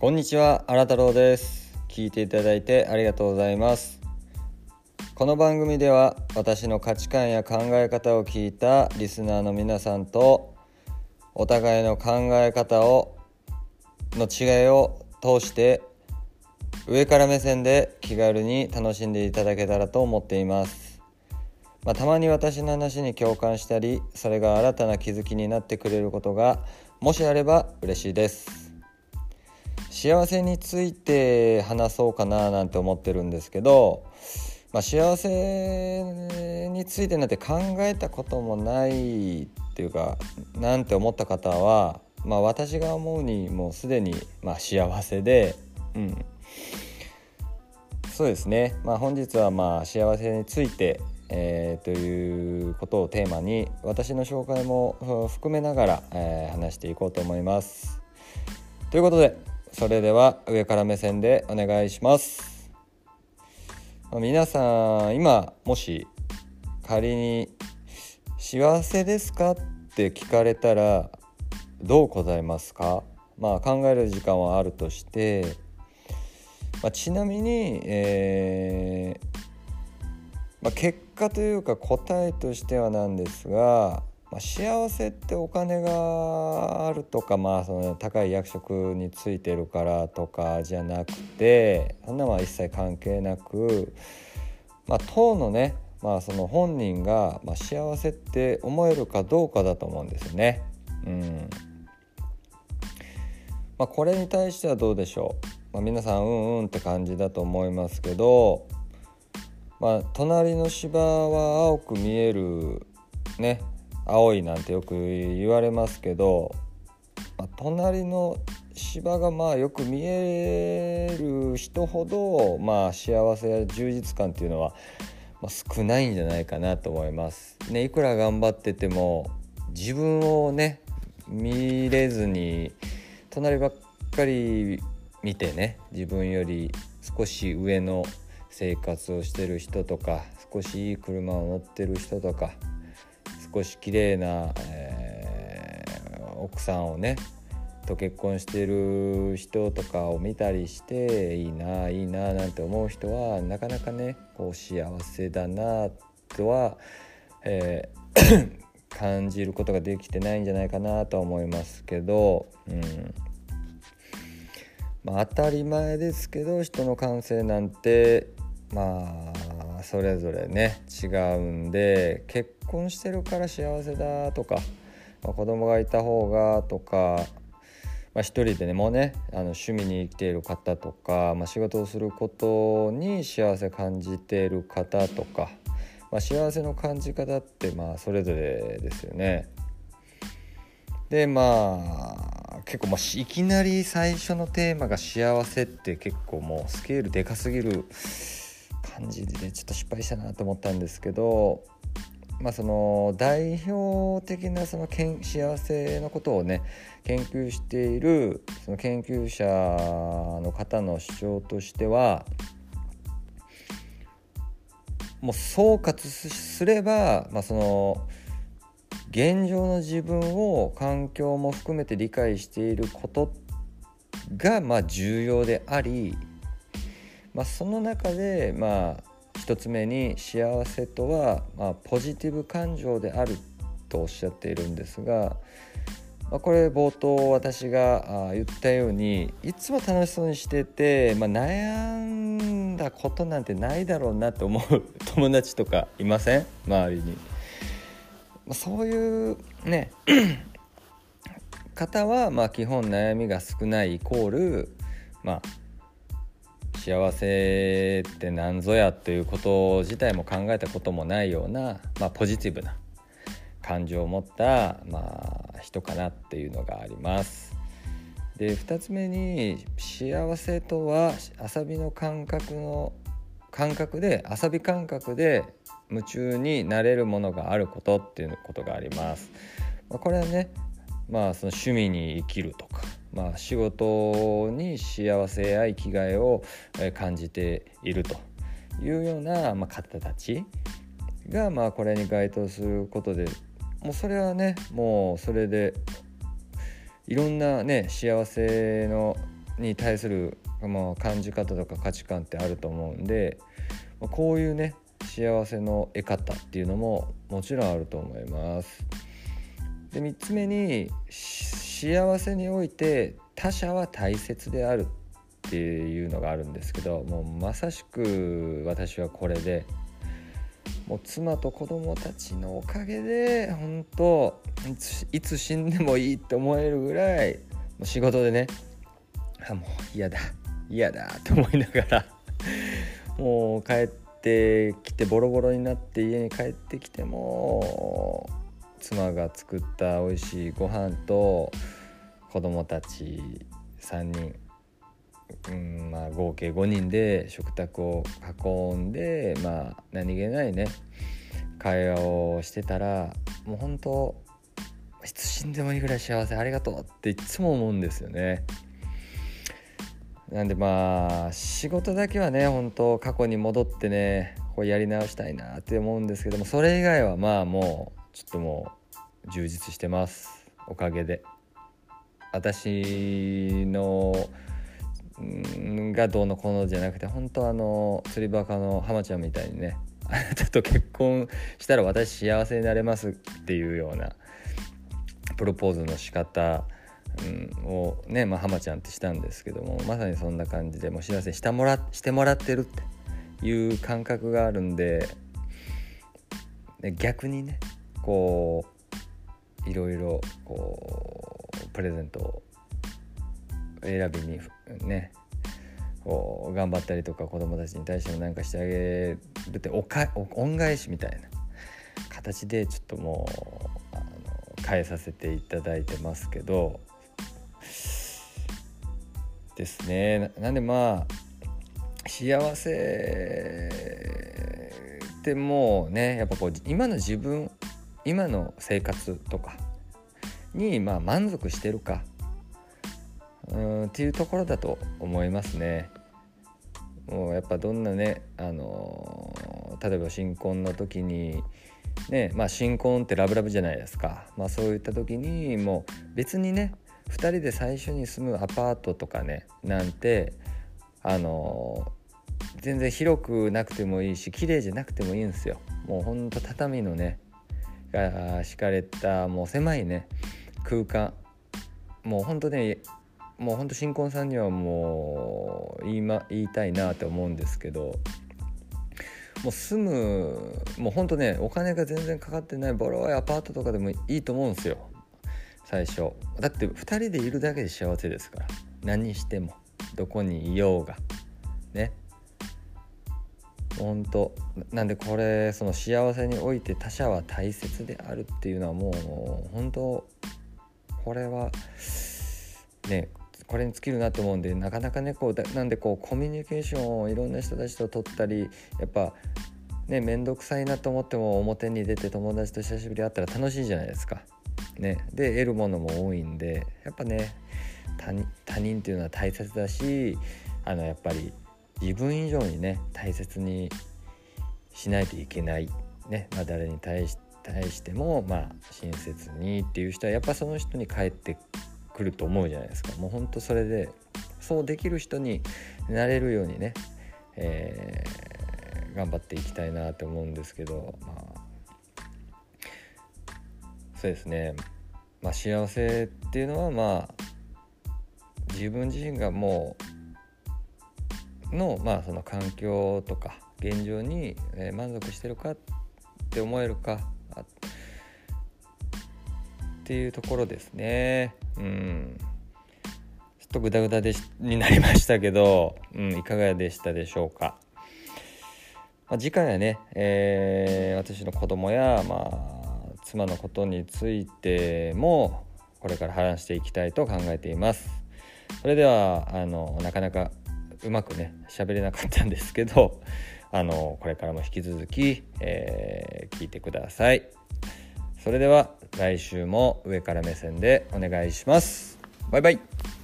こんにちは新太郎です。聞いていただいてありがとうございます。この番組では私の価値観や考え方を聞いたリスナーの皆さんとお互いの考え方をの違いを通して上から目線で気軽に楽しんでいただけたらと思っています、まあ、たまに私の話に共感したりそれが新たな気づきになってくれることがもしあれば嬉しいです。幸せについて話そうかななんて思ってるんですけど、まあ、幸せについてなんて考えたこともないっていうかなんて思った方は、まあ、私が思うにもうすでにま幸せで、うん、そうですね、まあ、本日はまあ幸せについて、えーということをテーマに私の紹介も含めながら、えー話していこうと思います。ということでそれでは上から目線でお願いします。皆さん今もし仮に「幸せですか?」って聞かれたらどう答えますか？まあ考える時間はあるとして、まあ、ちなみに、えーまあ、結果というか答えとしてはなんですが、まあ、幸せってお金があるとか、まあ、その高い役職についてるからとかじゃなくてそんなは一切関係なく、まあ、当のね、まあ、その本人が、まあ、幸せって思えるかどうかだと思うんですよね。うん。まあ、これに対してはどうでしょう、まあ、皆さんうんうんって感じだと思いますけど、まあ、隣の芝は青く見えるね。青いなんてよく言われますけど、まあ、隣の芝がまあよく見える人ほど、まあ、幸せや充実感っていうのは、ま、少ないんじゃないかなと思います。ね、いくら頑張ってても自分をね見れずに隣ばっかり見てね自分より少し上の生活をしてる人とか少しいい車を乗ってる人とか少し綺麗な、えー奥さんをねと結婚してる人とかを見たりしていいないいななんて思う人はなかなかねこう幸せだなとは、えー 感じることができてないんじゃないかなとは思いますけど、うん。まあ、当たり前ですけど人の感性なんてまあそれぞれね違うんで結婚してるから幸せだとか、まあ、子供がいた方がとか、まあ、一人でねもうねあの趣味に生きている方とか、まあ、仕事をすることに幸せ感じている方とか、まあ、幸せの感じ方ってまあそれぞれですよね。でまあ結構まあいきなり最初のテーマが幸せって結構もうスケールでかすぎる感じでちょっと失敗したなと思ったんですけどまあその代表的なそのけん幸せのことをね研究しているその研究者の方の主張としてはもう総括すれば、まあ、その現状の自分を環境も含めて理解していることがまあ重要であり、まあ、その中でまあ一つ目に幸せとはまポジティブ感情であるとおっしゃっているんですが、まあ、これ冒頭私が言ったようにいつも楽しそうにしてて、まあ、悩んだことなんてないだろうなって思う 友達とかいません？周りに。まそういうね 方はま基本悩みが少ないイコールまあ幸せって何ぞやということ自体も考えたこともないような、まあ、ポジティブな感情を持った、まあ、人かなっていうのがあります。で2つ目に幸せとは遊びの感覚の感覚で遊び感覚で夢中になれるものがあることっていうことがあります。これはねまあその趣味に生きるとか、まあ、仕事に幸せや生きがいを感じているというような、まあ、方たちがまあこれに該当することでもうそれはねもうそれでいろんなね幸せのに対する、まあ、感じ方とか価値観ってあると思うんで、ま、こういうね幸せの得方っていうのももちろんあると思います。で3つ目に幸せにおいて他者は大切であるっていうのがあるんですけどもうまさしく私はこれでもう妻と子供たちのおかげで本当いつ死んでもいいって思えるぐらいもう仕事でねあもう嫌だ嫌だって思いながらもう帰ってきてボロボロになって家に帰ってきても妻が作った美味しいご飯と子供たち3人、うんまあ、合計5人で食卓を囲んで、まあ、何気ないね会話をしてたらもう本当いつ死んでもいいぐらい幸せありがとうっていつも思うんですよね。なんでまあ仕事だけはね本当過去に戻ってねこうやり直したいなって思うんですけどもそれ以外はまあもうちょっともう充実してますおかげで。私のがどうのこうのじゃなくて本当あの釣りバカの浜ちゃんみたいにねあなたと結婚したら私幸せになれますっていうようなプロポーズの仕方、うん、をね、まあ、浜ちゃんってしたんですけどもまさにそんな感じでもう幸せしてもらしてもらってるっていう感覚があるんで逆にねこういろいろこうプレゼントを選びにねこう頑張ったりとか子供たちに対しても何かしてあげるっておか恩返しみたいな形でちょっともうあの変えさせていただいてますけどですね。なんでまあ幸せってもうねやっぱこう今の自分今の生活とかにまあ満足してるかうんっていうところだと思いますね。もうやっぱどんなね、あのー、例えば新婚の時にねまあ新婚ってラブラブじゃないですか、まあ、そういった時にもう別にね2人で最初に住むアパートとかねなんてあのー、全然広くなくてもいいし綺麗じゃなくてもいいんですよ。もうほんと畳のねが敷かれたもう狭いね空間。もうほんとねもうほんと新婚さんにはもう言い,、ま、言いたいなって思うんですけどもう住むもうほんとねお金が全然かかってないボロいアパートとかでもいいと思うんですよ。最初。だって2人でいるだけで幸せですから。何しても。どこにいようが。ね。本当なんでこれその幸せにおいて他者は大切であるっていうのはもう本当これはねこれに尽きるなと思うんでなかなかねこうなんでこうコミュニケーションをいろんな人たちと取ったりやっぱね面倒くさいなと思っても表に出て友達と久しぶり会ったら楽しいじゃないですか。ね、で得るものも多いんでやっぱね他人っていうのは大切だしあのやっぱり自分以上にね大切にしないといけない、ねまあ、誰に対し対しても、まあ、親切にっていう人はやっぱその人に返ってくると思うじゃないですか。もうほんとそれでそうできる人になれるようにね、えー、頑張っていきたいなと思うんですけどまあそうですね。まあ幸せっていうのはまあ自分自身がもうのまあその環境とか現状に満足してるかって思えるかっていうところですね。うん。ちょっとグダグダでになりましたけど、うん、いかがでしたでしょうか。まあ、次回はね、えー、私の子供や、まあ、妻のことについてもこれから話していきたいと考えています。それではあのなかなかうまくね喋れなかったんですけど あのこれからも引き続き、えー、聞いてください。それでは来週も上から目線でお願いします。バイバイ。